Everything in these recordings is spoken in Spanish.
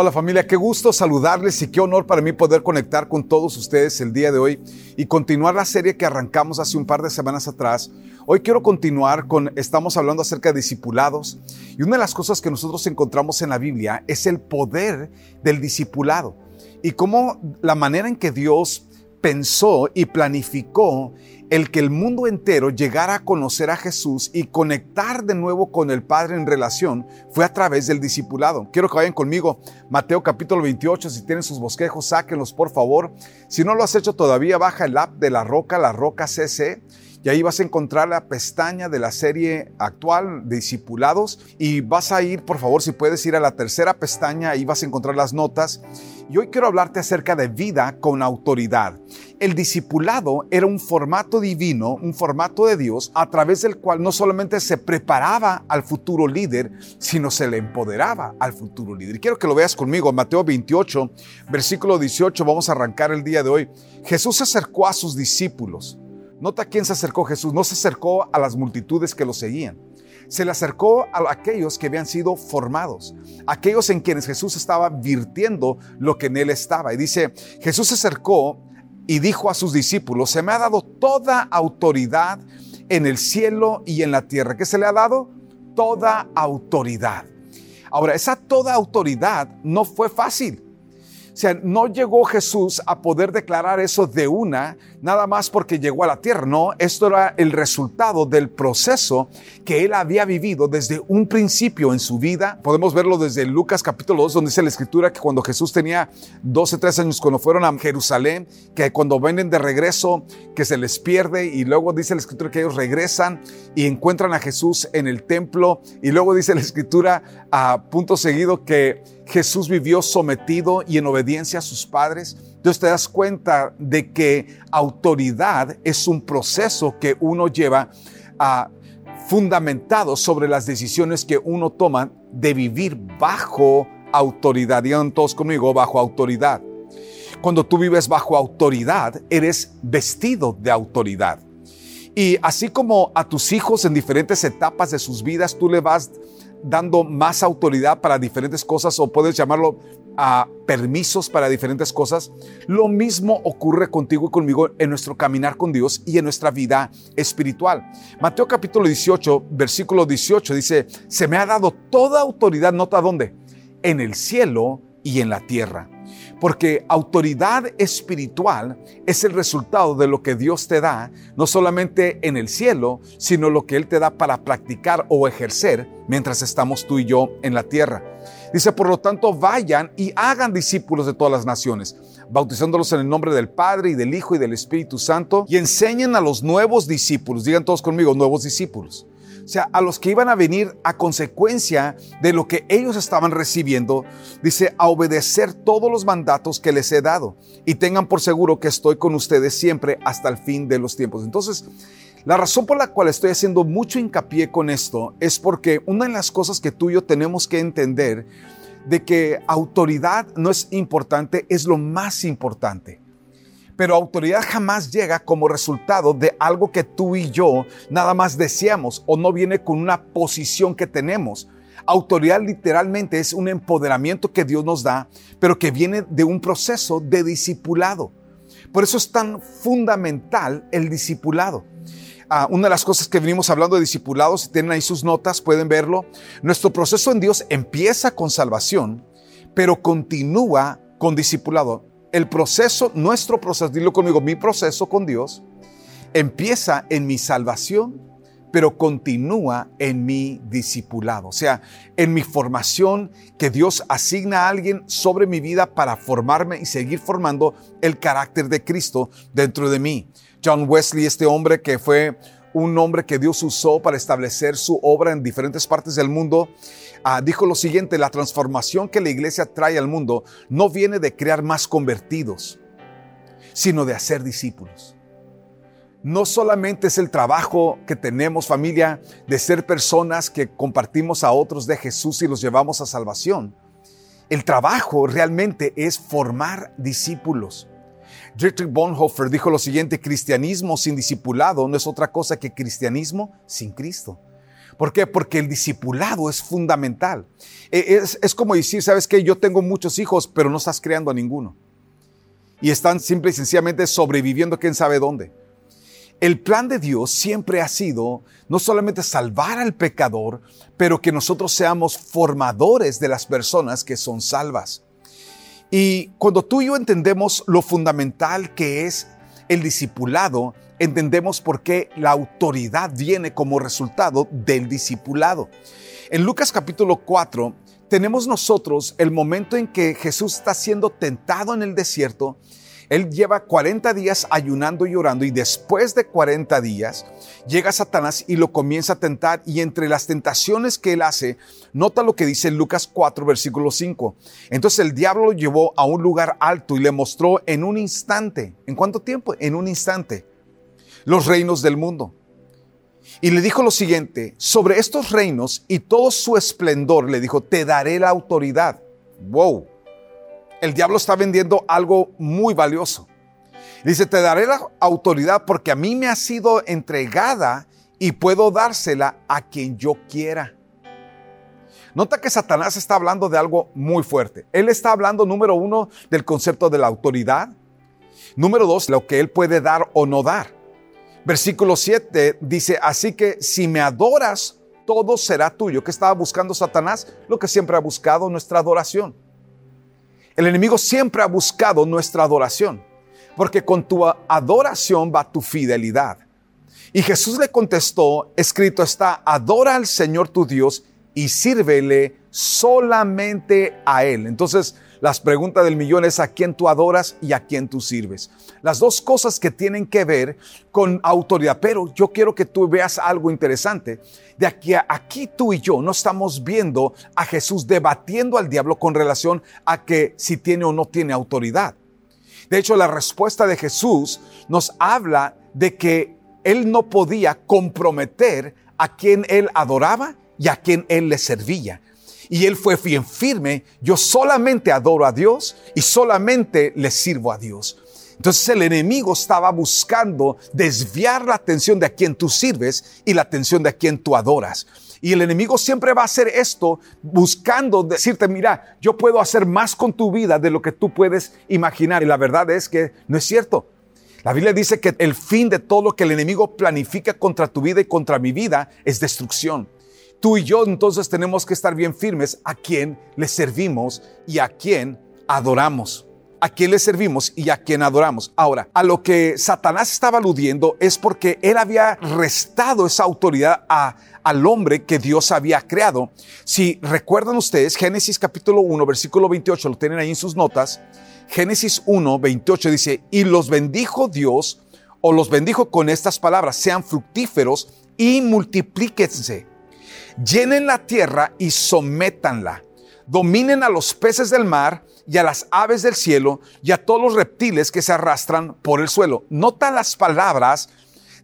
Hola familia, qué gusto saludarles y qué honor para mí poder conectar con todos ustedes el día de hoy y continuar la serie que arrancamos hace un par de semanas atrás. Hoy quiero continuar con, estamos hablando acerca de discipulados y una de las cosas que nosotros encontramos en la Biblia es el poder del discipulado y cómo la manera en que Dios pensó y planificó el que el mundo entero llegara a conocer a Jesús y conectar de nuevo con el Padre en relación fue a través del discipulado. Quiero que vayan conmigo, Mateo capítulo 28, si tienen sus bosquejos, sáquenlos por favor. Si no lo has hecho todavía, baja el app de La Roca, La Roca CC y ahí vas a encontrar la pestaña de la serie actual, Discipulados, y vas a ir, por favor, si puedes ir a la tercera pestaña, ahí vas a encontrar las notas. Y hoy quiero hablarte acerca de vida con autoridad. El discipulado era un formato divino, un formato de Dios, a través del cual no solamente se preparaba al futuro líder, sino se le empoderaba al futuro líder. Y quiero que lo veas conmigo, Mateo 28, versículo 18, vamos a arrancar el día de hoy. Jesús se acercó a sus discípulos Nota quién se acercó Jesús. No se acercó a las multitudes que lo seguían. Se le acercó a aquellos que habían sido formados, aquellos en quienes Jesús estaba virtiendo lo que en él estaba. Y dice, Jesús se acercó y dijo a sus discípulos, se me ha dado toda autoridad en el cielo y en la tierra. ¿Qué se le ha dado? Toda autoridad. Ahora, esa toda autoridad no fue fácil. O sea, no llegó Jesús a poder declarar eso de una, nada más porque llegó a la tierra. No, esto era el resultado del proceso que él había vivido desde un principio en su vida. Podemos verlo desde Lucas capítulo 2, donde dice la escritura que cuando Jesús tenía 12, 13 años, cuando fueron a Jerusalén, que cuando vienen de regreso, que se les pierde y luego dice la escritura que ellos regresan y encuentran a Jesús en el templo y luego dice la escritura a punto seguido que Jesús vivió sometido y en obediencia a sus padres. Entonces te das cuenta de que autoridad es un proceso que uno lleva a fundamentado sobre las decisiones que uno toma de vivir bajo autoridad. Digan todos conmigo, bajo autoridad. Cuando tú vives bajo autoridad, eres vestido de autoridad. Y así como a tus hijos en diferentes etapas de sus vidas, tú le vas dando más autoridad para diferentes cosas o puedes llamarlo a permisos para diferentes cosas. Lo mismo ocurre contigo y conmigo en nuestro caminar con Dios y en nuestra vida espiritual. Mateo capítulo 18, versículo 18 dice, se me ha dado toda autoridad, nota dónde, en el cielo y en la tierra. Porque autoridad espiritual es el resultado de lo que Dios te da, no solamente en el cielo, sino lo que Él te da para practicar o ejercer mientras estamos tú y yo en la tierra. Dice, por lo tanto, vayan y hagan discípulos de todas las naciones, bautizándolos en el nombre del Padre y del Hijo y del Espíritu Santo, y enseñen a los nuevos discípulos, digan todos conmigo, nuevos discípulos o sea, a los que iban a venir a consecuencia de lo que ellos estaban recibiendo, dice, a obedecer todos los mandatos que les he dado y tengan por seguro que estoy con ustedes siempre hasta el fin de los tiempos. Entonces, la razón por la cual estoy haciendo mucho hincapié con esto es porque una de las cosas que tú y yo tenemos que entender de que autoridad no es importante, es lo más importante. Pero autoridad jamás llega como resultado de algo que tú y yo nada más deseamos o no viene con una posición que tenemos. Autoridad literalmente es un empoderamiento que Dios nos da, pero que viene de un proceso de discipulado. Por eso es tan fundamental el discipulado. Ah, una de las cosas que venimos hablando de discipulados, si tienen ahí sus notas, pueden verlo. Nuestro proceso en Dios empieza con salvación, pero continúa con discipulado el proceso, nuestro proceso, dilo conmigo, mi proceso con Dios empieza en mi salvación, pero continúa en mi discipulado, o sea, en mi formación que Dios asigna a alguien sobre mi vida para formarme y seguir formando el carácter de Cristo dentro de mí. John Wesley, este hombre que fue un hombre que Dios usó para establecer su obra en diferentes partes del mundo, Ah, dijo lo siguiente, la transformación que la iglesia trae al mundo no viene de crear más convertidos, sino de hacer discípulos. no solamente es el trabajo que tenemos familia de ser personas que compartimos a otros de Jesús y los llevamos a salvación. El trabajo realmente es formar discípulos. Dietrich Bonhoeffer dijo lo siguiente, cristianismo sin discipulado no es otra cosa que cristianismo sin Cristo. ¿Por qué? Porque el discipulado es fundamental. E, es, es como decir, ¿sabes qué? Yo tengo muchos hijos, pero no estás creando a ninguno. Y están simple y sencillamente sobreviviendo quién sabe dónde. El plan de Dios siempre ha sido no solamente salvar al pecador, pero que nosotros seamos formadores de las personas que son salvas. Y cuando tú y yo entendemos lo fundamental que es el discipulado, entendemos por qué la autoridad viene como resultado del discipulado. En Lucas capítulo 4 tenemos nosotros el momento en que Jesús está siendo tentado en el desierto él lleva 40 días ayunando y orando y después de 40 días llega Satanás y lo comienza a tentar y entre las tentaciones que él hace, nota lo que dice Lucas 4 versículo 5. Entonces el diablo lo llevó a un lugar alto y le mostró en un instante, ¿en cuánto tiempo? En un instante, los reinos del mundo. Y le dijo lo siguiente, sobre estos reinos y todo su esplendor, le dijo, te daré la autoridad. Wow el diablo está vendiendo algo muy valioso. Dice, te daré la autoridad porque a mí me ha sido entregada y puedo dársela a quien yo quiera. Nota que Satanás está hablando de algo muy fuerte. Él está hablando, número uno, del concepto de la autoridad. Número dos, lo que él puede dar o no dar. Versículo 7 dice, así que si me adoras, todo será tuyo. ¿Qué estaba buscando Satanás? Lo que siempre ha buscado, nuestra adoración. El enemigo siempre ha buscado nuestra adoración, porque con tu adoración va tu fidelidad. Y Jesús le contestó, escrito está, adora al Señor tu Dios y sírvele solamente a Él. Entonces, las preguntas del millón es a quién tú adoras y a quién tú sirves. Las dos cosas que tienen que ver con autoridad. Pero yo quiero que tú veas algo interesante. De aquí a aquí tú y yo no estamos viendo a Jesús debatiendo al diablo con relación a que si tiene o no tiene autoridad. De hecho, la respuesta de Jesús nos habla de que él no podía comprometer a quien él adoraba y a quien él le servía. Y él fue bien firme, yo solamente adoro a Dios y solamente le sirvo a Dios. Entonces el enemigo estaba buscando desviar la atención de a quien tú sirves y la atención de a quien tú adoras. Y el enemigo siempre va a hacer esto buscando decirte, mira, yo puedo hacer más con tu vida de lo que tú puedes imaginar. Y la verdad es que no es cierto. La Biblia dice que el fin de todo lo que el enemigo planifica contra tu vida y contra mi vida es destrucción. Tú y yo entonces tenemos que estar bien firmes a quien le servimos y a quien adoramos. A quien le servimos y a quien adoramos. Ahora, a lo que Satanás estaba aludiendo es porque él había restado esa autoridad a, al hombre que Dios había creado. Si recuerdan ustedes, Génesis capítulo 1, versículo 28, lo tienen ahí en sus notas. Génesis 1, 28 dice, y los bendijo Dios, o los bendijo con estas palabras, sean fructíferos y multiplíquense llenen la tierra y sométanla. Dominen a los peces del mar y a las aves del cielo y a todos los reptiles que se arrastran por el suelo. Nota las palabras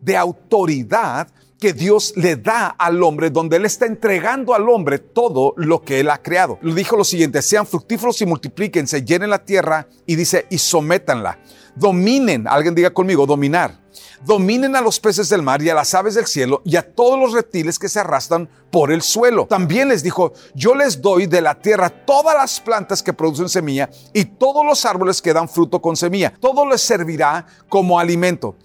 de autoridad que Dios le da al hombre, donde Él está entregando al hombre todo lo que Él ha creado. Le dijo lo siguiente, sean fructíferos y multiplíquense, llenen la tierra y dice, y sométanla. Dominen, alguien diga conmigo, dominar dominen a los peces del mar y a las aves del cielo y a todos los reptiles que se arrastran por el suelo. También les dijo, yo les doy de la tierra todas las plantas que producen semilla y todos los árboles que dan fruto con semilla. Todo les servirá como alimento.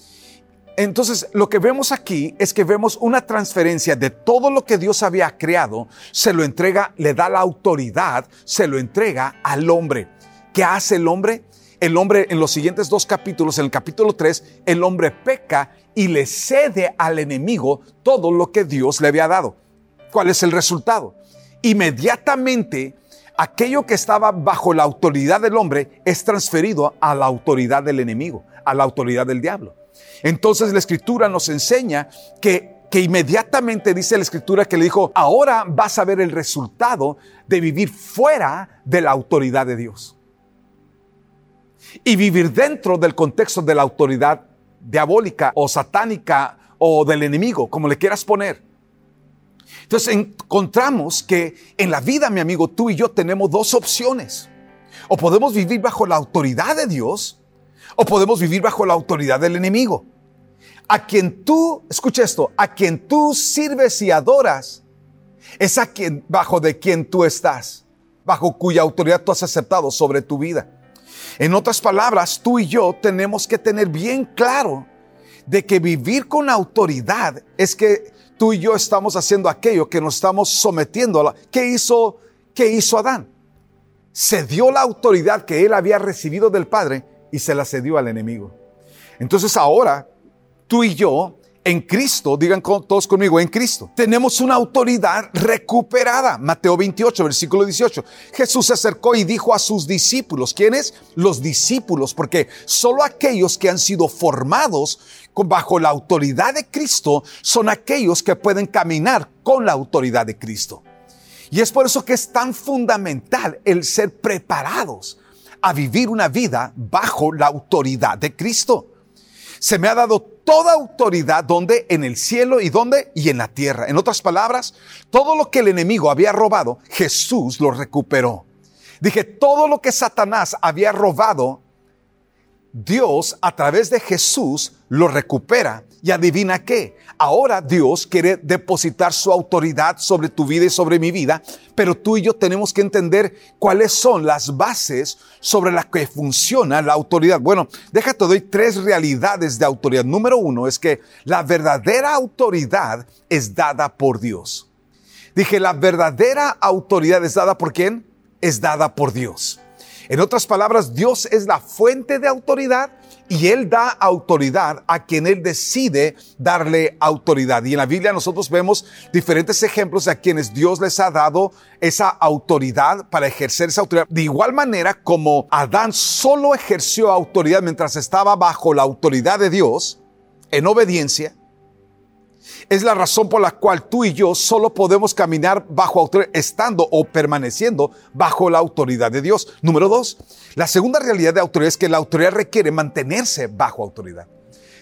Entonces, lo que vemos aquí es que vemos una transferencia de todo lo que Dios había creado, se lo entrega, le da la autoridad, se lo entrega al hombre. ¿Qué hace el hombre? El hombre en los siguientes dos capítulos, en el capítulo 3, el hombre peca y le cede al enemigo todo lo que Dios le había dado. ¿Cuál es el resultado? Inmediatamente, aquello que estaba bajo la autoridad del hombre es transferido a la autoridad del enemigo, a la autoridad del diablo. Entonces la escritura nos enseña que que inmediatamente dice la escritura que le dijo, ahora vas a ver el resultado de vivir fuera de la autoridad de Dios y vivir dentro del contexto de la autoridad diabólica o satánica o del enemigo, como le quieras poner. Entonces encontramos que en la vida, mi amigo, tú y yo tenemos dos opciones. O podemos vivir bajo la autoridad de Dios o podemos vivir bajo la autoridad del enemigo. A quien tú, escucha esto, a quien tú sirves y adoras, es a quien, bajo de quien tú estás, bajo cuya autoridad tú has aceptado sobre tu vida. En otras palabras, tú y yo tenemos que tener bien claro de que vivir con autoridad es que tú y yo estamos haciendo aquello que nos estamos sometiendo a la, ¿qué hizo, qué hizo Adán? Se dio la autoridad que él había recibido del Padre y se la cedió al enemigo. Entonces ahora tú y yo en Cristo, digan todos conmigo, en Cristo, tenemos una autoridad recuperada. Mateo 28, versículo 18. Jesús se acercó y dijo a sus discípulos, ¿quiénes? Los discípulos, porque solo aquellos que han sido formados bajo la autoridad de Cristo son aquellos que pueden caminar con la autoridad de Cristo. Y es por eso que es tan fundamental el ser preparados a vivir una vida bajo la autoridad de Cristo. Se me ha dado toda autoridad donde en el cielo y donde y en la tierra. En otras palabras, todo lo que el enemigo había robado, Jesús lo recuperó. Dije, todo lo que Satanás había robado, Dios a través de Jesús lo recupera. Y adivina qué, ahora Dios quiere depositar su autoridad sobre tu vida y sobre mi vida, pero tú y yo tenemos que entender cuáles son las bases sobre las que funciona la autoridad. Bueno, déjate, doy tres realidades de autoridad. Número uno es que la verdadera autoridad es dada por Dios. Dije, la verdadera autoridad es dada por quién? Es dada por Dios. En otras palabras, Dios es la fuente de autoridad y Él da autoridad a quien Él decide darle autoridad. Y en la Biblia nosotros vemos diferentes ejemplos de a quienes Dios les ha dado esa autoridad para ejercer esa autoridad. De igual manera como Adán solo ejerció autoridad mientras estaba bajo la autoridad de Dios, en obediencia, es la razón por la cual tú y yo solo podemos caminar bajo estando o permaneciendo bajo la autoridad de Dios. Número dos, la segunda realidad de autoridad es que la autoridad requiere mantenerse bajo autoridad.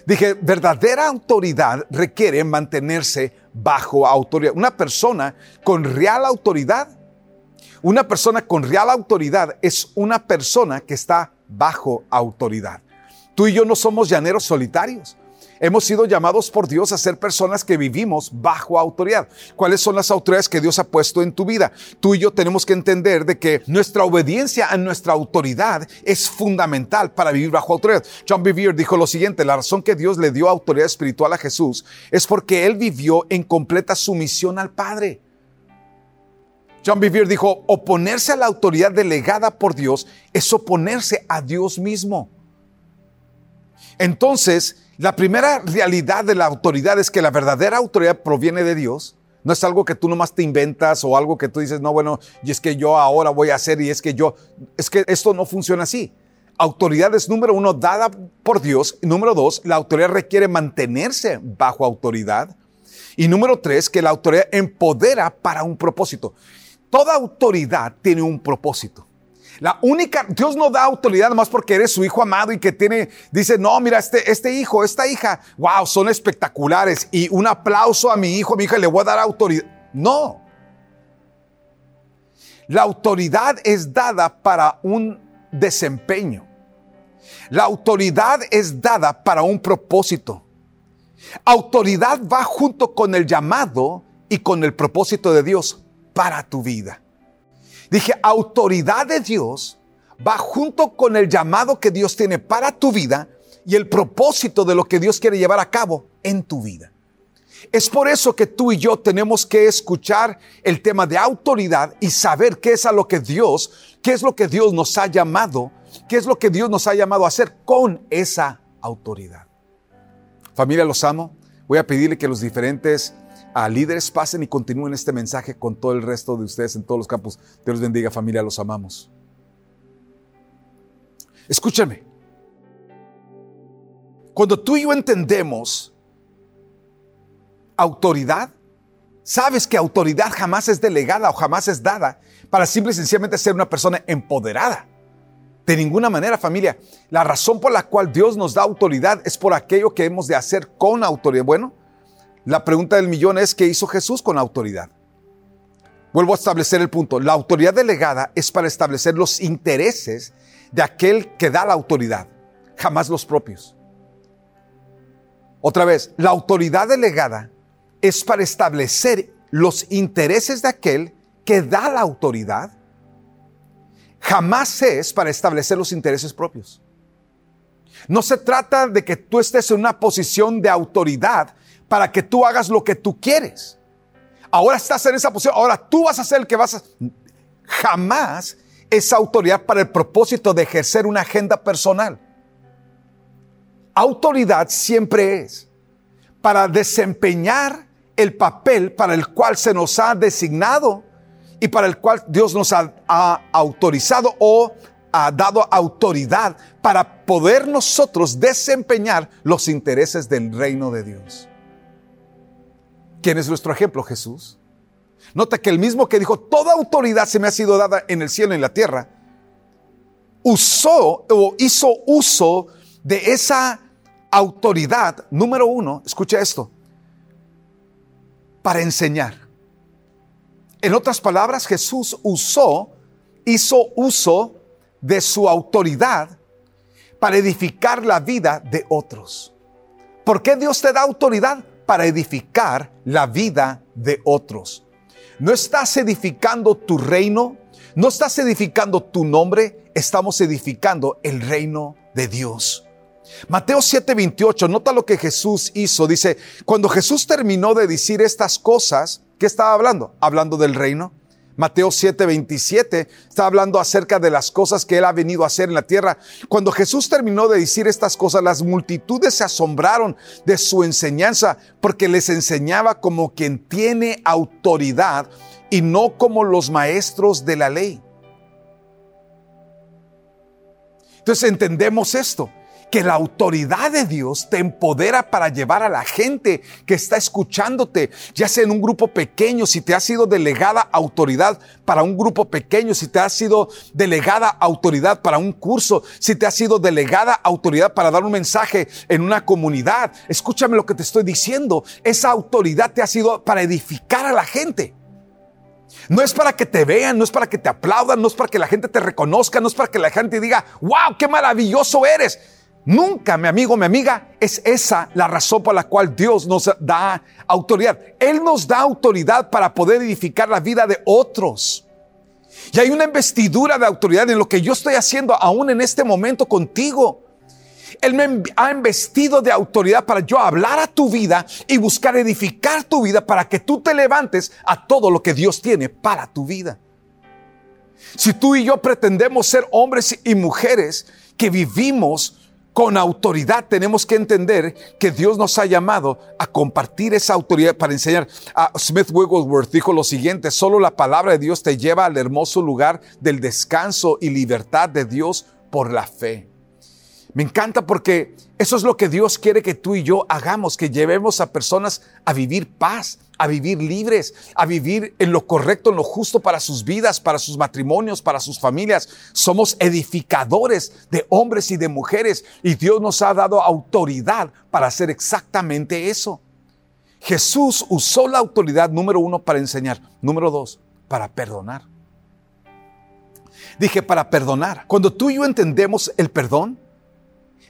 Dije, verdadera autoridad requiere mantenerse bajo autoridad. Una persona con real autoridad, una persona con real autoridad es una persona que está bajo autoridad. Tú y yo no somos llaneros solitarios. Hemos sido llamados por Dios a ser personas que vivimos bajo autoridad. ¿Cuáles son las autoridades que Dios ha puesto en tu vida? Tú y yo tenemos que entender de que nuestra obediencia a nuestra autoridad es fundamental para vivir bajo autoridad. John Bevere dijo lo siguiente, la razón que Dios le dio autoridad espiritual a Jesús es porque él vivió en completa sumisión al Padre. John Bevere dijo, oponerse a la autoridad delegada por Dios es oponerse a Dios mismo. Entonces, la primera realidad de la autoridad es que la verdadera autoridad proviene de Dios. No es algo que tú nomás te inventas o algo que tú dices, no, bueno, y es que yo ahora voy a hacer y es que yo, es que esto no funciona así. Autoridad es número uno, dada por Dios. Número dos, la autoridad requiere mantenerse bajo autoridad. Y número tres, que la autoridad empodera para un propósito. Toda autoridad tiene un propósito. La única, Dios no da autoridad más porque eres su hijo amado y que tiene, dice, no, mira, este, este hijo, esta hija, wow, son espectaculares y un aplauso a mi hijo, a mi hija, le voy a dar autoridad. No. La autoridad es dada para un desempeño. La autoridad es dada para un propósito. Autoridad va junto con el llamado y con el propósito de Dios para tu vida. Dije, autoridad de Dios va junto con el llamado que Dios tiene para tu vida y el propósito de lo que Dios quiere llevar a cabo en tu vida. Es por eso que tú y yo tenemos que escuchar el tema de autoridad y saber qué es a lo que Dios, qué es lo que Dios nos ha llamado, qué es lo que Dios nos ha llamado a hacer con esa autoridad. Familia, los amo. Voy a pedirle que los diferentes a líderes pasen y continúen este mensaje con todo el resto de ustedes en todos los campos. Dios los bendiga familia, los amamos. Escúchame. Cuando tú y yo entendemos autoridad, sabes que autoridad jamás es delegada o jamás es dada para simple y sencillamente ser una persona empoderada. De ninguna manera, familia. La razón por la cual Dios nos da autoridad es por aquello que hemos de hacer con autoridad. Bueno, la pregunta del millón es, ¿qué hizo Jesús con autoridad? Vuelvo a establecer el punto. La autoridad delegada es para establecer los intereses de aquel que da la autoridad, jamás los propios. Otra vez, la autoridad delegada es para establecer los intereses de aquel que da la autoridad, jamás es para establecer los intereses propios. No se trata de que tú estés en una posición de autoridad para que tú hagas lo que tú quieres. Ahora estás en esa posición, ahora tú vas a ser el que vas a... Jamás esa autoridad para el propósito de ejercer una agenda personal. Autoridad siempre es para desempeñar el papel para el cual se nos ha designado y para el cual Dios nos ha, autorizado o ha dado autoridad para poder nosotros desempeñar los intereses del reino de Dios. ¿Quién es nuestro ejemplo? Jesús. Nota que el mismo que dijo, toda autoridad se me ha sido dada en el cielo y en la tierra, usó o hizo uso de esa autoridad, número uno, escucha esto, para enseñar. En otras palabras, Jesús usó, hizo uso de su autoridad para edificar la vida de otros. ¿Por qué Dios te da autoridad? Para edificar la vida de otros. No estás edificando tu reino, no estás edificando tu nombre, estamos edificando el reino de Dios. Mateo 7:28, nota lo que Jesús hizo. Dice, cuando Jesús terminó de decir estas cosas, ¿qué estaba hablando? Hablando del reino. Mateo 7:27 está hablando acerca de las cosas que él ha venido a hacer en la tierra. Cuando Jesús terminó de decir estas cosas, las multitudes se asombraron de su enseñanza porque les enseñaba como quien tiene autoridad y no como los maestros de la ley. Entonces entendemos esto que la autoridad de Dios te empodera para llevar a la gente que está escuchándote, ya sea en un grupo pequeño, si te ha sido delegada autoridad para un grupo pequeño, si te ha sido delegada autoridad para un curso, si te ha sido delegada autoridad para dar un mensaje en una comunidad. Escúchame lo que te estoy diciendo. Esa autoridad te ha sido para edificar a la gente. No es para que te vean, no es para que te aplaudan, no es para que la gente te reconozca, no es para que la gente diga, wow, qué maravilloso eres. Nunca, mi amigo, mi amiga, es esa la razón por la cual Dios nos da autoridad. Él nos da autoridad para poder edificar la vida de otros. Y hay una investidura de autoridad en lo que yo estoy haciendo aún en este momento contigo. Él me ha investido de autoridad para yo hablar a tu vida y buscar edificar tu vida para que tú te levantes a todo lo que Dios tiene para tu vida. Si tú y yo pretendemos ser hombres y mujeres que vivimos con autoridad tenemos que entender que Dios nos ha llamado a compartir esa autoridad para enseñar. A Smith Wigglesworth dijo lo siguiente, solo la palabra de Dios te lleva al hermoso lugar del descanso y libertad de Dios por la fe. Me encanta porque eso es lo que Dios quiere que tú y yo hagamos, que llevemos a personas a vivir paz, a vivir libres, a vivir en lo correcto, en lo justo para sus vidas, para sus matrimonios, para sus familias. Somos edificadores de hombres y de mujeres y Dios nos ha dado autoridad para hacer exactamente eso. Jesús usó la autoridad número uno para enseñar, número dos, para perdonar. Dije, para perdonar. Cuando tú y yo entendemos el perdón,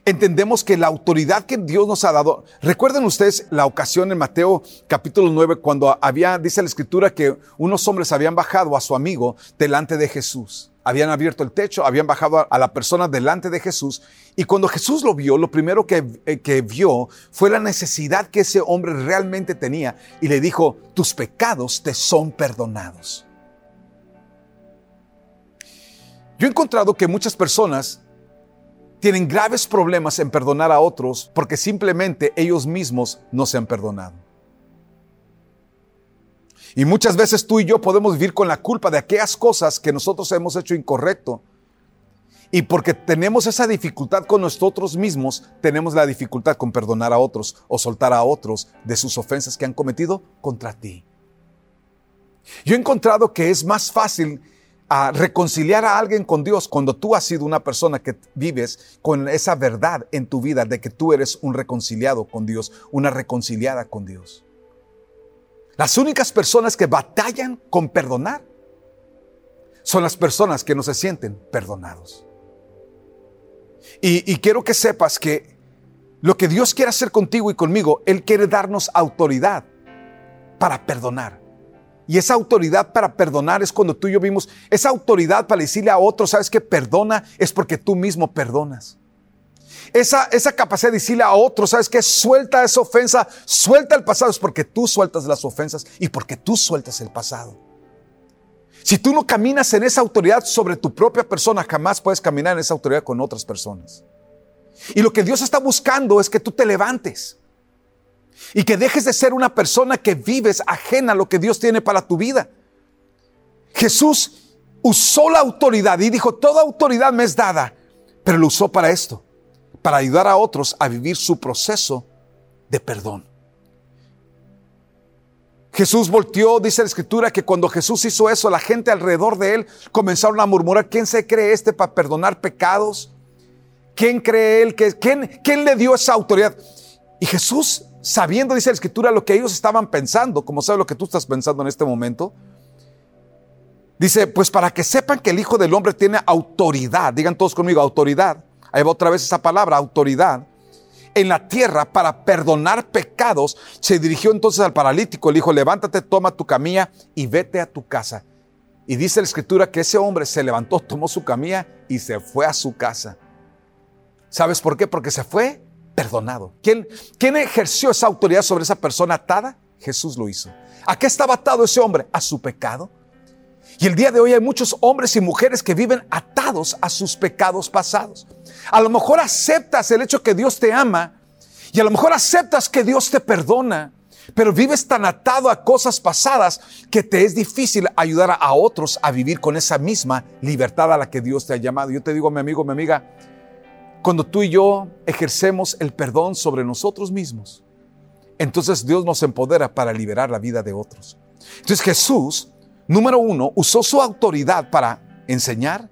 entendemos que la autoridad que Dios nos ha dado, recuerden ustedes la ocasión en Mateo capítulo 9 cuando había, dice la escritura que unos hombres habían bajado a su amigo delante de Jesús. Habían abierto el techo, habían bajado a la persona delante de Jesús y cuando Jesús lo vio, lo primero que, eh, que vio fue la necesidad que ese hombre realmente tenía y le dijo, tus pecados te son perdonados. Yo he encontrado que muchas personas tienen graves problemas en perdonar a otros porque simplemente ellos mismos no se han perdonado. Y muchas veces tú y yo podemos vivir con la culpa de aquellas cosas que nosotros hemos hecho incorrecto. Y porque tenemos esa dificultad con nosotros mismos, tenemos la dificultad con perdonar a otros o soltar a otros de sus ofensas que han cometido contra ti. Yo he encontrado que es más fácil a reconciliar a alguien con Dios cuando tú has sido una persona que vives con esa verdad en tu vida de que tú eres un reconciliado con Dios, una reconciliada con Dios. Las únicas personas que batallan con perdonar son las personas que no se sienten perdonados. Y, y quiero que sepas que lo que Dios quiere hacer contigo y conmigo, Él quiere darnos autoridad para perdonar. Y esa autoridad para perdonar es cuando tú y yo vimos, esa autoridad para decirle a otro, sabes que perdona, es porque tú mismo perdonas. Esa, esa capacidad de decirle a otro, sabes que suelta esa ofensa, suelta el pasado, es porque tú sueltas las ofensas y porque tú sueltas el pasado. Si tú no caminas en esa autoridad sobre tu propia persona, jamás puedes caminar en esa autoridad con otras personas. Y lo que Dios está buscando es que tú te levantes y que dejes de ser una persona que vives ajena a lo que Dios tiene para tu vida. Jesús usó la autoridad y dijo, toda autoridad me es dada, pero lo usó para esto, para ayudar a otros a vivir su proceso de perdón. Jesús volteó, dice la escritura, que cuando Jesús hizo eso, la gente alrededor de él comenzaron a murmurar, ¿quién se cree este para perdonar pecados? ¿Quién cree él? ¿quién, ¿Quién le dio esa autoridad? Y Jesús, sabiendo, dice la escritura, lo que ellos estaban pensando, como sabe lo que tú estás pensando en este momento, dice, pues para que sepan que el Hijo del Hombre tiene autoridad, digan todos conmigo, autoridad, ahí va otra vez esa palabra, autoridad, en la tierra para perdonar pecados, se dirigió entonces al paralítico, le dijo, levántate, toma tu camilla y vete a tu casa. Y dice la escritura que ese hombre se levantó, tomó su camilla y se fue a su casa. ¿Sabes por qué? Porque se fue perdonado. ¿Quién, ¿Quién ejerció esa autoridad sobre esa persona atada? Jesús lo hizo. ¿A qué estaba atado ese hombre? A su pecado. Y el día de hoy hay muchos hombres y mujeres que viven atados a sus pecados pasados. A lo mejor aceptas el hecho que Dios te ama y a lo mejor aceptas que Dios te perdona, pero vives tan atado a cosas pasadas que te es difícil ayudar a otros a vivir con esa misma libertad a la que Dios te ha llamado. Yo te digo, mi amigo, mi amiga, cuando tú y yo ejercemos el perdón sobre nosotros mismos, entonces Dios nos empodera para liberar la vida de otros. Entonces Jesús, número uno, usó su autoridad para enseñar.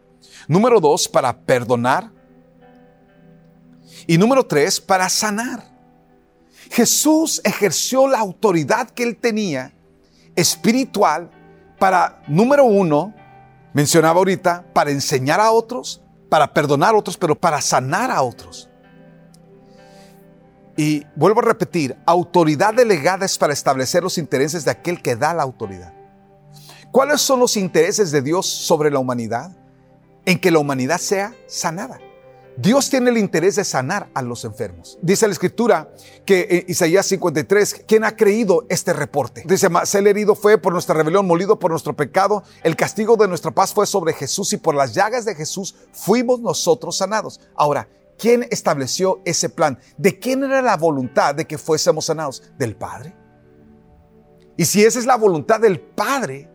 Número dos, para perdonar. Y número tres, para sanar. Jesús ejerció la autoridad que él tenía espiritual para, número uno, mencionaba ahorita, para enseñar a otros, para perdonar a otros, pero para sanar a otros. Y vuelvo a repetir, autoridad delegada es para establecer los intereses de aquel que da la autoridad. ¿Cuáles son los intereses de Dios sobre la humanidad? En que la humanidad sea sanada. Dios tiene el interés de sanar a los enfermos. Dice la escritura que en Isaías 53, ¿quién ha creído este reporte? Dice, más el herido fue por nuestra rebelión, molido por nuestro pecado, el castigo de nuestra paz fue sobre Jesús y por las llagas de Jesús fuimos nosotros sanados. Ahora, ¿quién estableció ese plan? ¿De quién era la voluntad de que fuésemos sanados? ¿Del Padre? Y si esa es la voluntad del Padre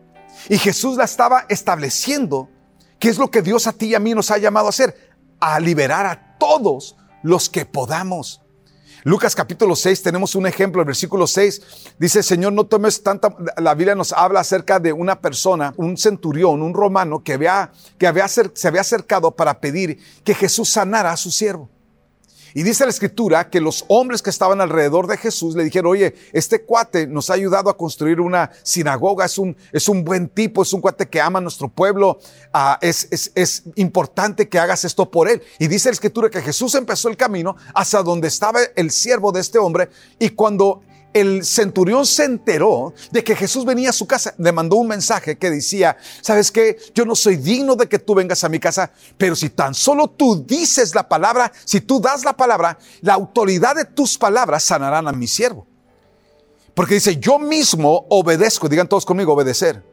y Jesús la estaba estableciendo, ¿qué es lo que Dios a ti y a mí nos ha llamado a hacer? A liberar a todos los que podamos. Lucas capítulo 6 tenemos un ejemplo, el versículo 6 dice, Señor, no tomes tanta, la Biblia nos habla acerca de una persona, un centurión, un romano que, había, que se había acercado para pedir que Jesús sanara a su siervo. Y dice la escritura que los hombres que estaban alrededor de Jesús le dijeron, oye, este cuate nos ha ayudado a construir una sinagoga, es un, es un buen tipo, es un cuate que ama a nuestro pueblo, ah, es, es, es importante que hagas esto por él. Y dice la escritura que Jesús empezó el camino hacia donde estaba el siervo de este hombre y cuando el centurión se enteró de que Jesús venía a su casa, le mandó un mensaje que decía, ¿sabes qué? Yo no soy digno de que tú vengas a mi casa, pero si tan solo tú dices la palabra, si tú das la palabra, la autoridad de tus palabras sanarán a mi siervo. Porque dice, yo mismo obedezco, digan todos conmigo, obedecer.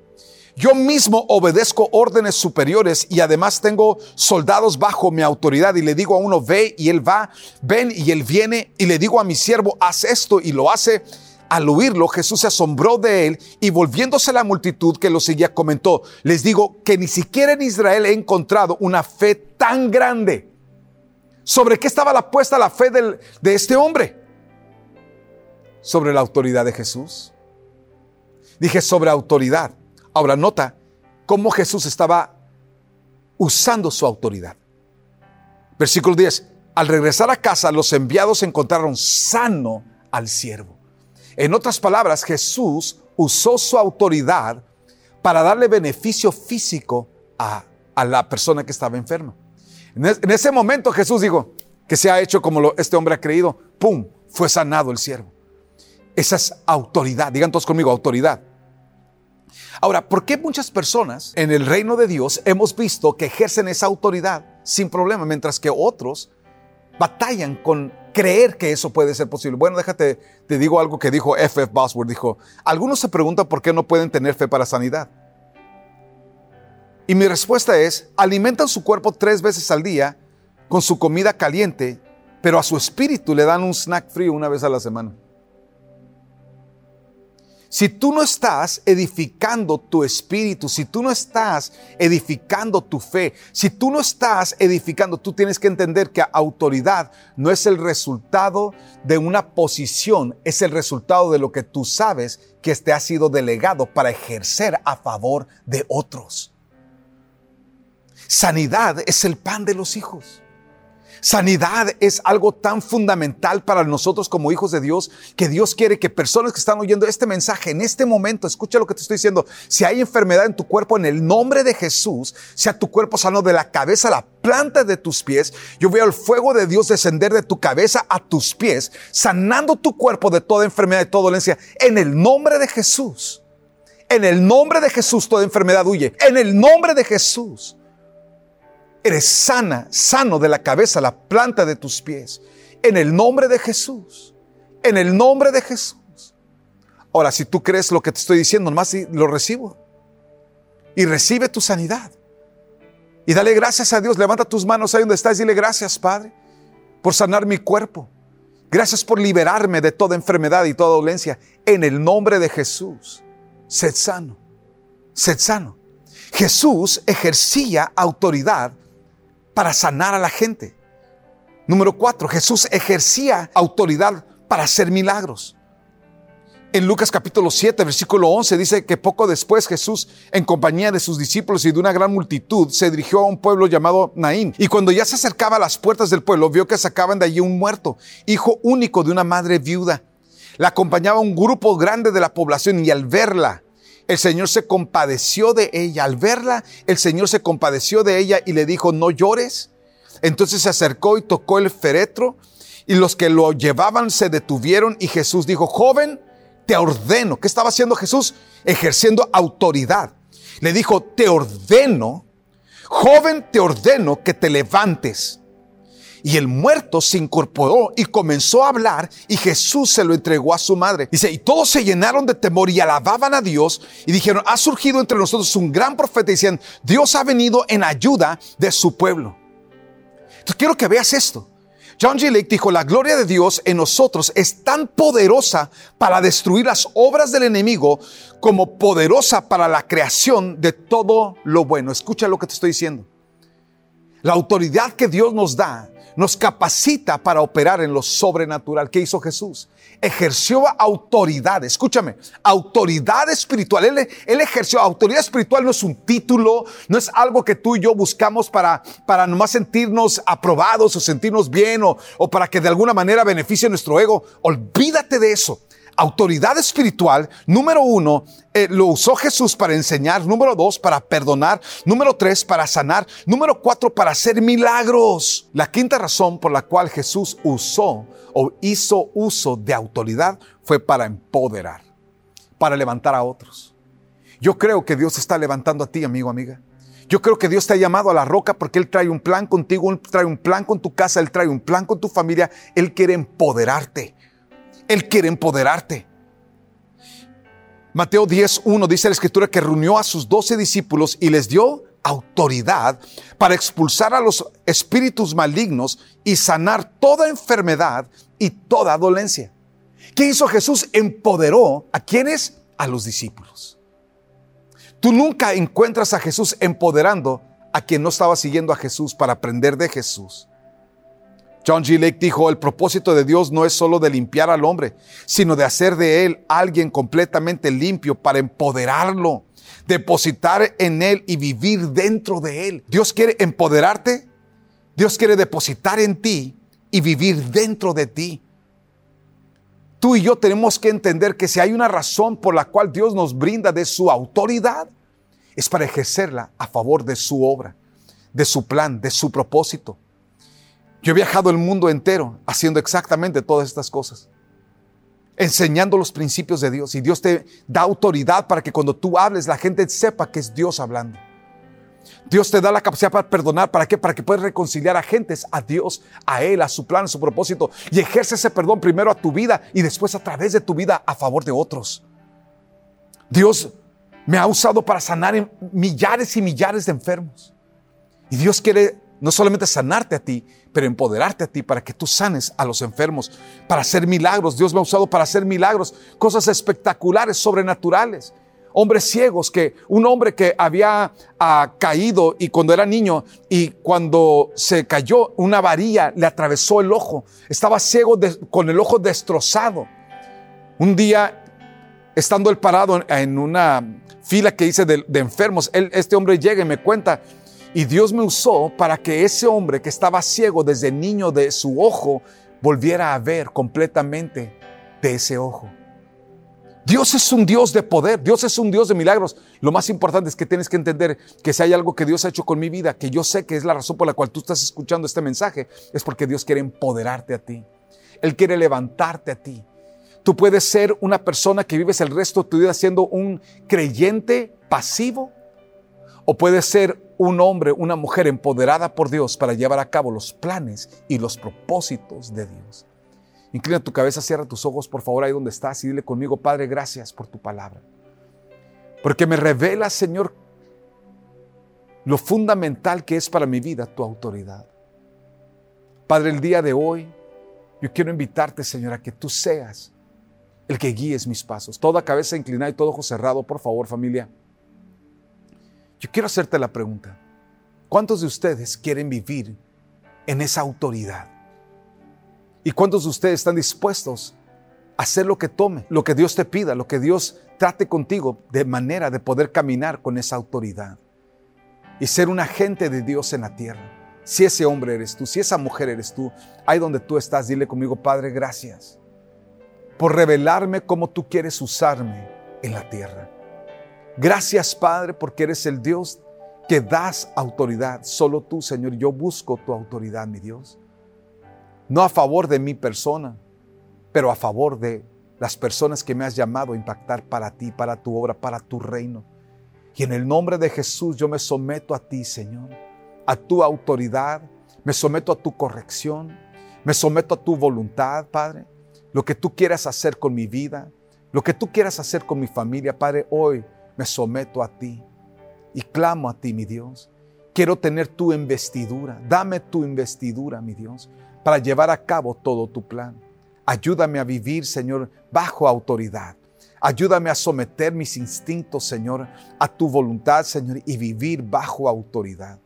Yo mismo obedezco órdenes superiores y además tengo soldados bajo mi autoridad y le digo a uno, ve y él va, ven y él viene y le digo a mi siervo, haz esto y lo hace. Al oírlo, Jesús se asombró de él y volviéndose a la multitud que lo seguía, comentó, les digo que ni siquiera en Israel he encontrado una fe tan grande. ¿Sobre qué estaba la puesta la fe de este hombre? Sobre la autoridad de Jesús. Dije sobre autoridad. Ahora nota cómo Jesús estaba usando su autoridad. Versículo 10. Al regresar a casa, los enviados encontraron sano al siervo. En otras palabras, Jesús usó su autoridad para darle beneficio físico a, la persona que estaba enferma. En, ese momento Jesús dijo, que se ha hecho como este hombre ha creído, ¡pum! Fue sanado el siervo. Esa es autoridad, digan todos conmigo, autoridad. Ahora, ¿por qué muchas personas en el reino de Dios hemos visto que ejercen esa autoridad sin problema, mientras que otros batallan con creer que eso puede ser posible? Bueno, déjate, te digo algo que dijo F.F. F. Bosworth, dijo, algunos se preguntan por qué no pueden tener fe para sanidad. Y mi respuesta es, alimentan su cuerpo tres veces al día con su comida caliente, pero a su espíritu le dan un snack frío una vez a la semana. Si tú no estás edificando tu espíritu, si tú no estás edificando tu fe, si tú no estás edificando, tú tienes que entender que autoridad no es el resultado de una posición, es el resultado de lo que tú sabes que te ha sido delegado para ejercer a favor de otros. Sanidad es el pan de los hijos. Sanidad es algo tan fundamental para nosotros como hijos de Dios que Dios quiere que personas que están oyendo este mensaje en este momento, escucha lo que te estoy diciendo, si hay enfermedad en tu cuerpo, en el nombre de Jesús, sea tu cuerpo sano de la cabeza a la planta de tus pies, yo veo el fuego de Dios descender de tu cabeza a tus pies, sanando tu cuerpo de toda enfermedad, y toda dolencia, en el nombre de Jesús. En el nombre de Jesús toda enfermedad huye. En el nombre de Jesús. Eres sana, sano de la cabeza, la planta de tus pies. En el nombre de Jesús. En el nombre de Jesús. Ahora, si tú crees lo que te estoy diciendo, nomás lo recibo. Y recibe tu sanidad. Y dale gracias a Dios. Levanta tus manos ahí donde estás dile gracias, Padre, por sanar mi cuerpo. Gracias por liberarme de toda enfermedad y toda dolencia. En el nombre de Jesús. Sed sano. Sed sano. Jesús ejercía autoridad para sanar a la gente. Número cuatro, Jesús ejercía autoridad para hacer milagros. En Lucas capítulo 7, versículo 11 dice que poco después Jesús, en compañía de sus discípulos y de una gran multitud, se dirigió a un pueblo llamado Naín. Y cuando ya se acercaba a las puertas del pueblo, vio que sacaban de allí un muerto, hijo único de una madre viuda. La acompañaba un grupo grande de la población y al verla, el Señor se compadeció de ella. Al verla, el Señor se compadeció de ella y le dijo, no llores. Entonces se acercó y tocó el féretro y los que lo llevaban se detuvieron y Jesús dijo, joven, te ordeno. ¿Qué estaba haciendo Jesús? Ejerciendo autoridad. Le dijo, te ordeno, joven, te ordeno que te levantes. Y el muerto se incorporó y comenzó a hablar y Jesús se lo entregó a su madre. Dice, y todos se llenaron de temor y alababan a Dios y dijeron, ha surgido entre nosotros un gran profeta y decían, Dios ha venido en ayuda de su pueblo. Entonces quiero que veas esto. John G. Dijo, la gloria de Dios en nosotros es tan poderosa para destruir las obras del enemigo como poderosa para la creación de todo lo bueno. Escucha lo que te estoy diciendo. La autoridad que Dios nos da nos capacita para operar en lo sobrenatural. ¿Qué hizo Jesús? Ejerció autoridad, escúchame, autoridad espiritual. Él, él, ejerció autoridad espiritual, no es un título, no es algo que tú y yo buscamos para, para nomás sentirnos aprobados o sentirnos bien o, o para que de alguna manera beneficie nuestro ego. Olvídate de eso autoridad espiritual, número uno, eh, lo usó Jesús para enseñar, número dos, para perdonar, número tres, para sanar, número cuatro, para hacer milagros. La quinta razón por la cual Jesús usó o hizo uso de autoridad fue para empoderar, para levantar a otros. Yo creo que Dios está levantando a ti, amigo, amiga. Yo creo que Dios te ha llamado a la roca porque Él trae un plan contigo, Él trae un plan con tu casa, Él trae un plan con tu familia, Él quiere empoderarte. Él quiere empoderarte. Mateo 10.1 dice la escritura que reunió a sus doce discípulos y les dio autoridad para expulsar a los espíritus malignos y sanar toda enfermedad y toda dolencia. ¿Qué hizo Jesús? Empoderó a quienes? A los discípulos. Tú nunca encuentras a Jesús empoderando a quien no estaba siguiendo a Jesús para aprender de Jesús. John G. Lake dijo, el propósito de Dios no es solo de limpiar al hombre, sino de hacer de él alguien completamente limpio para empoderarlo. depositar en Él y vivir dentro de Él. Dios quiere empoderarte, Dios quiere depositar en ti y vivir dentro de ti. Tú y yo tenemos que entender que si hay una razón por la cual Dios nos brinda de su autoridad, es para ejercerla a favor de su obra, de su plan, de su propósito. Yo he viajado el mundo entero haciendo exactamente todas estas cosas enseñando los principios de Dios y Dios te da autoridad para que cuando tú hables la gente sepa que es Dios hablando. Dios te da la capacidad para perdonar. ¿Para qué? Para que puedas reconciliar a gentes, a Dios, a Él, a su plan, a su propósito. Y ejerce ese perdón primero a tu vida y después a través de tu vida a favor de otros. Dios me ha usado para sanar millares y millares de enfermos. Y Dios quiere no solamente sanarte a ti, pero empoderarte a ti para que tú sanes a los enfermos, para hacer milagros. Dios me ha usado para hacer milagros, cosas espectaculares, sobrenaturales. Hombres ciegos, que un hombre que había ah, caído y cuando era niño y cuando se cayó, una varilla le atravesó el ojo. Estaba ciego con el ojo destrozado. Un día, estando él parado en una fila que hice de, enfermos, este hombre llega y me cuenta y Dios me usó para que ese hombre que estaba ciego desde niño de su ojo volviera a ver completamente de ese ojo. Dios es un Dios de poder, Dios es un Dios de milagros. Lo más importante es que tienes que entender que si hay algo que Dios ha hecho con mi vida, que yo sé que es la razón por la cual tú estás escuchando este mensaje, es porque Dios quiere empoderarte a ti. Él quiere levantarte a ti. Tú puedes ser una persona que vives el resto de tu vida siendo un creyente pasivo o puedes ser un hombre, una mujer empoderada por Dios para llevar a cabo los planes y los propósitos de Dios. Inclina tu cabeza, cierra tus ojos, por favor, ahí donde estás y dile conmigo, Padre, gracias por tu palabra. Porque me revela, Señor, lo fundamental que es para mi vida tu autoridad. Padre, el día de hoy, yo quiero invitarte, Señor, a que tú seas el que guíes mis pasos. Toda cabeza inclinada y todo ojo cerrado, por favor, familia. Yo quiero hacerte la pregunta. ¿Cuántos de ustedes quieren vivir en esa autoridad? ¿Y cuántos de ustedes están dispuestos a hacer lo que tome, lo que Dios te pida, lo que Dios trate contigo de manera de poder caminar con esa autoridad y ser un agente de Dios en la tierra? Si ese hombre eres tú, si esa mujer eres tú, ahí donde tú estás, dile conmigo, Padre, gracias por revelarme cómo tú quieres usarme en la tierra. Gracias, Padre, porque eres el Dios que das autoridad. Solo tú, Señor, yo busco tu autoridad, mi Dios. No a favor de mi persona, pero a favor de las personas que me has llamado a impactar para ti, para tu obra, para tu reino. Y en el nombre de Jesús yo me someto a ti, Señor, a tu autoridad, me someto a tu corrección, me someto a tu voluntad, Padre. Lo que tú quieras hacer con mi vida, lo que tú quieras hacer con mi familia, Padre, hoy me someto a ti y clamo a ti, mi Dios. Quiero tener tu investidura. Dame tu investidura, mi Dios, para llevar a cabo todo tu plan. Ayúdame a vivir, Señor, bajo autoridad. Ayúdame a someter mis instintos, Señor, a tu voluntad, Señor, y vivir bajo autoridad.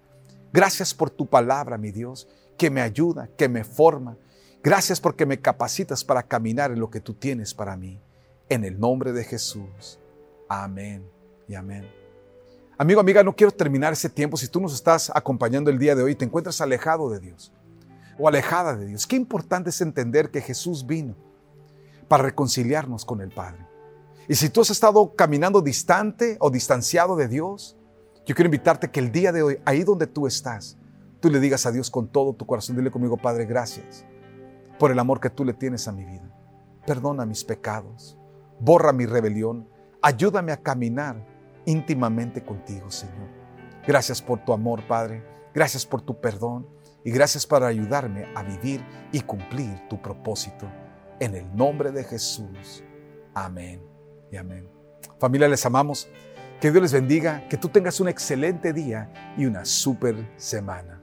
Gracias por tu palabra, mi Dios, que me ayuda, que me forma. Gracias porque me capacitas para caminar en lo que tú tienes para mí. En el nombre de Jesús. Amén amén. Amigo, amiga, no quiero terminar ese tiempo si tú nos estás acompañando el día de hoy y te encuentras alejado de Dios o alejada de Dios. Qué importante es entender que Jesús vino para reconciliarnos con el Padre. Y si tú has estado caminando distante o distanciado de Dios, yo quiero invitarte que el día de hoy, ahí donde tú estás, tú le digas a Dios con todo tu corazón, dile conmigo, Padre, gracias por el amor que tú le tienes a mi vida. Perdona mis pecados, borra mi rebelión, ayúdame a caminar íntimamente contigo, Señor. Gracias por tu amor, Padre. Gracias por tu perdón y gracias por ayudarme a vivir y cumplir tu propósito. En el nombre de Jesús. Amén y amén. Familia, les amamos. Que Dios les bendiga, que tú tengas un excelente día y una súper semana.